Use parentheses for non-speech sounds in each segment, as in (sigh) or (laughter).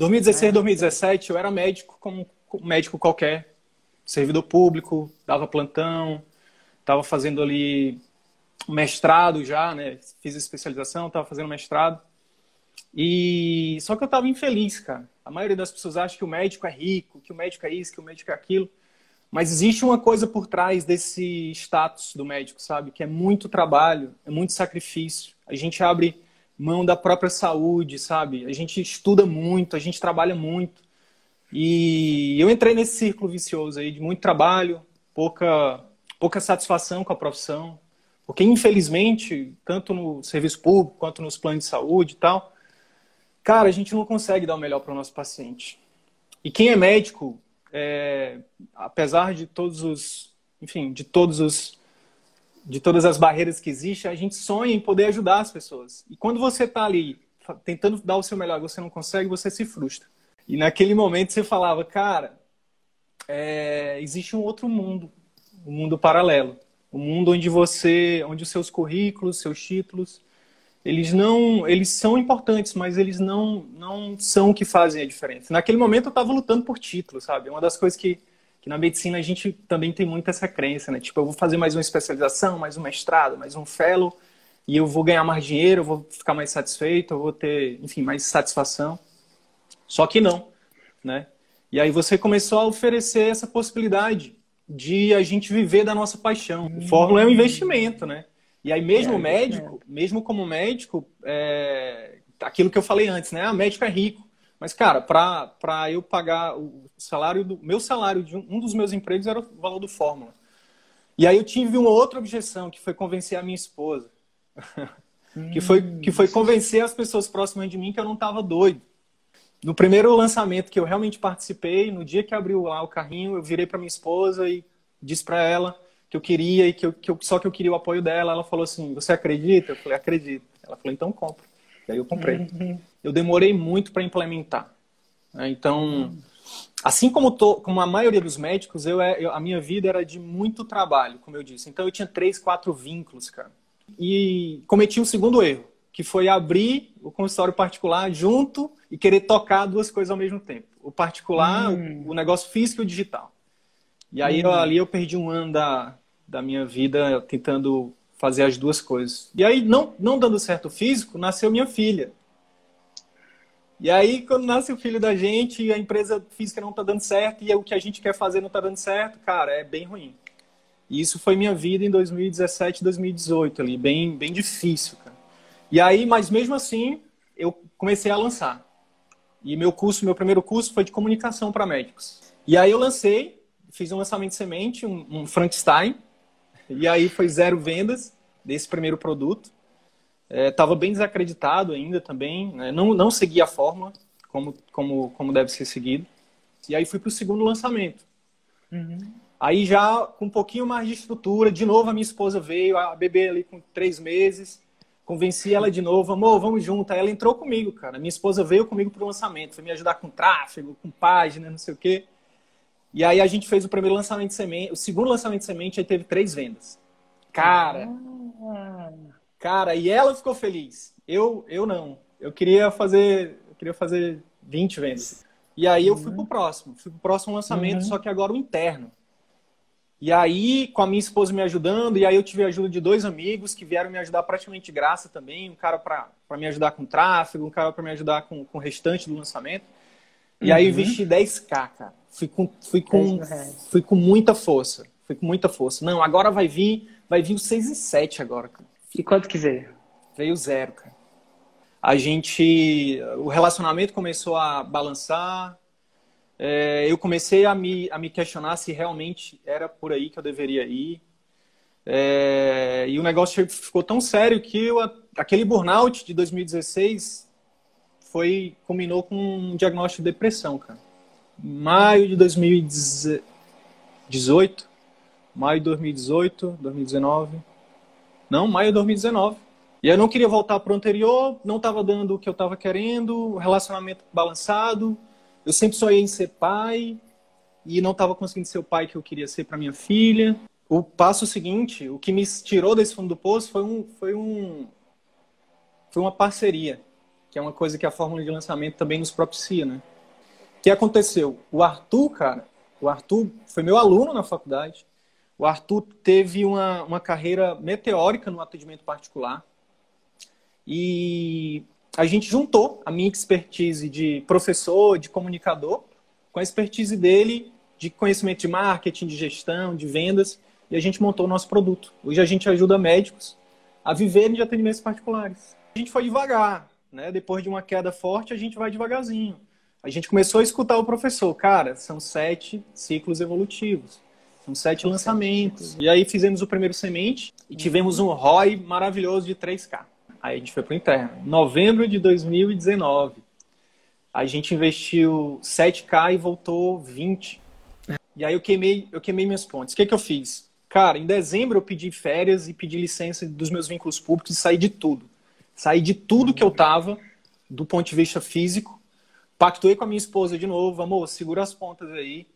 2016, 2017, eu era médico como médico qualquer, servidor público, dava plantão, estava fazendo ali mestrado já, né? Fiz especialização, estava fazendo mestrado. E só que eu estava infeliz, cara. A maioria das pessoas acha que o médico é rico, que o médico é isso, que o médico é aquilo. Mas existe uma coisa por trás desse status do médico, sabe? Que é muito trabalho, é muito sacrifício. A gente abre mão da própria saúde, sabe? A gente estuda muito, a gente trabalha muito. E eu entrei nesse círculo vicioso aí de muito trabalho, pouca, pouca satisfação com a profissão. Porque, infelizmente, tanto no serviço público quanto nos planos de saúde e tal, cara, a gente não consegue dar o melhor para o nosso paciente. E quem é médico é, apesar de todos os, enfim, de todos os, de todas as barreiras que existem, a gente sonha em poder ajudar as pessoas. E quando você está ali tentando dar o seu melhor, você não consegue, você se frustra. E naquele momento você falava, cara, é, existe um outro mundo, um mundo paralelo, um mundo onde você, onde os seus currículos, seus títulos, eles não, eles são importantes, mas eles não, não são o que fazem a diferença. Naquele momento eu estava lutando por título, sabe? Uma das coisas que, que na medicina a gente também tem muito essa crença, né? Tipo, eu vou fazer mais uma especialização, mais um mestrado, mais um fellow, e eu vou ganhar mais dinheiro, eu vou ficar mais satisfeito, eu vou ter, enfim, mais satisfação. Só que não, né? E aí você começou a oferecer essa possibilidade de a gente viver da nossa paixão. O Fórmula é um investimento, né? E aí, mesmo é, médico, é. mesmo como médico, é, aquilo que eu falei antes, né? Ah, médico é rico. Mas, cara, para eu pagar o salário do meu salário de um, um, dos meus empregos era o valor do Fórmula. E aí eu tive uma outra objeção, que foi convencer a minha esposa. (laughs) que, foi, que foi convencer as pessoas próximas de mim que eu não estava doido. No primeiro lançamento que eu realmente participei, no dia que abriu lá o carrinho, eu virei para minha esposa e disse para ela que eu queria e que, eu, que eu, só que eu queria o apoio dela. Ela falou assim: Você acredita? Eu falei: Acredito. Ela falou: Então compra. E aí eu comprei. Uhum. Eu demorei muito para implementar. Né? Então, assim como, tô, como a maioria dos médicos, eu, é, eu, a minha vida era de muito trabalho, como eu disse. Então eu tinha três, quatro vínculos, cara. E cometi um segundo erro, que foi abrir o consultório particular junto e querer tocar duas coisas ao mesmo tempo. O particular, hum. o, o negócio físico e o digital. E aí hum. eu, ali eu perdi um ano da, da minha vida tentando fazer as duas coisas. E aí, não, não dando certo o físico, nasceu minha filha. E aí, quando nasce o filho da gente, a empresa física não está dando certo e o que a gente quer fazer não está dando certo, cara, é bem ruim. E isso foi minha vida em 2017, 2018 ali, bem, bem difícil, cara. E aí, mas mesmo assim, eu comecei a lançar. E meu curso, meu primeiro curso foi de comunicação para médicos. E aí eu lancei, fiz um lançamento semente, um, um Frankenstein, e aí foi zero vendas desse primeiro produto. Estava é, bem desacreditado ainda também, né? não, não seguia a fórmula como, como, como deve ser seguido. E aí fui para o segundo lançamento. Uhum. Aí já com um pouquinho mais de estrutura, de novo a minha esposa veio, a bebê ali com três meses, convenci ela de novo, amor, vamos junto. Aí ela entrou comigo, cara. Minha esposa veio comigo para o lançamento, foi me ajudar com tráfego, com página, não sei o quê. E aí a gente fez o primeiro lançamento de semente, o segundo lançamento de semente, aí teve três vendas. Cara, ah. Cara, e ela ficou feliz. Eu, eu não. Eu queria fazer, eu queria fazer 20 vendas. E aí eu fui pro próximo, fui pro próximo lançamento, uhum. só que agora o interno. E aí, com a minha esposa me ajudando, e aí eu tive a ajuda de dois amigos que vieram me ajudar praticamente de graça também. Um cara para me ajudar com tráfego, um cara para me ajudar com, com o restante do lançamento. E uhum. aí investi 10k, cara. Fui com, fui, com, fui com muita força. Fui com muita força. Não, agora vai vir, vai vir o 6 e 7 agora, cara. E quanto que veio? Veio zero, cara. A gente. O relacionamento começou a balançar. É, eu comecei a me, a me questionar se realmente era por aí que eu deveria ir. É, e o negócio ficou tão sério que eu, aquele burnout de 2016 foi culminou com um diagnóstico de depressão, cara. Maio de 2018, maio de 2018, 2019. Não, maio de 2019. E eu não queria voltar para o anterior, não estava dando o que eu estava querendo, relacionamento balançado. Eu sempre sonhei em ser pai e não estava conseguindo ser o pai que eu queria ser para minha filha. O passo seguinte, o que me tirou desse fundo do poço foi um, foi um, foi uma parceria que é uma coisa que a fórmula de lançamento também nos propicia, né? O que aconteceu? O Arthur, cara, o Arthur foi meu aluno na faculdade. O Arthur teve uma, uma carreira meteórica no atendimento particular. E a gente juntou a minha expertise de professor, de comunicador, com a expertise dele de conhecimento de marketing, de gestão, de vendas, e a gente montou o nosso produto. Hoje a gente ajuda médicos a viverem de atendimentos particulares. A gente foi devagar, né? Depois de uma queda forte, a gente vai devagarzinho. A gente começou a escutar o professor. Cara, são sete ciclos evolutivos. São sete são lançamentos. Sete. E aí fizemos o primeiro semente e tivemos um ROI maravilhoso de 3K. Aí a gente foi para o interno. Novembro de 2019. A gente investiu 7K e voltou 20. E aí eu queimei, eu queimei minhas pontes. O que, que eu fiz? Cara, em dezembro eu pedi férias e pedi licença dos meus vínculos públicos e saí de tudo. Saí de tudo que eu tava, do ponto de vista físico. Pactuei com a minha esposa de novo, amor, segura as pontas aí.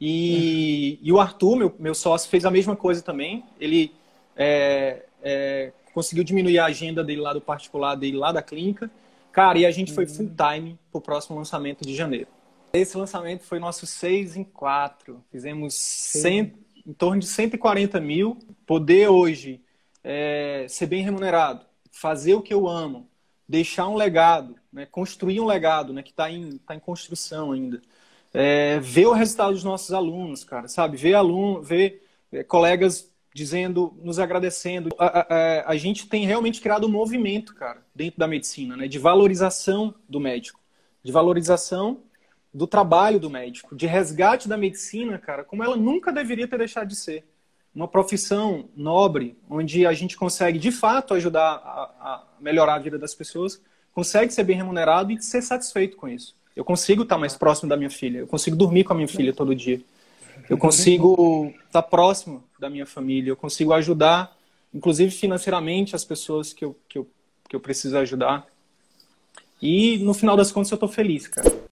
E, e o Arthur, meu, meu sócio, fez a mesma coisa também. Ele é, é, conseguiu diminuir a agenda dele lá do particular, dele lá da clínica. Cara, e a gente foi full time pro próximo lançamento de janeiro. Esse lançamento foi nosso 6 em 4. Fizemos 100, em torno de 140 mil. Poder hoje é, ser bem remunerado, fazer o que eu amo, deixar um legado, né, construir um legado né, que está em, tá em construção ainda. É, ver o resultado dos nossos alunos, cara, sabe? Ver aluno, ver é, colegas dizendo, nos agradecendo. A, a, a, gente tem realmente criado um movimento, cara, dentro da medicina, né, de valorização do médico, de valorização do trabalho do médico, de resgate da medicina, cara, como ela nunca deveria ter deixado de ser. Uma profissão nobre, onde a gente consegue, de fato, ajudar a, a melhorar a vida das pessoas, consegue ser bem remunerado e ser satisfeito com isso. Eu consigo estar mais próximo da minha filha, eu consigo dormir com a minha filha todo dia. Eu consigo estar próximo da minha família, eu consigo ajudar, inclusive financeiramente, as pessoas que eu, que eu, que eu preciso ajudar. E no final das contas eu estou feliz, cara.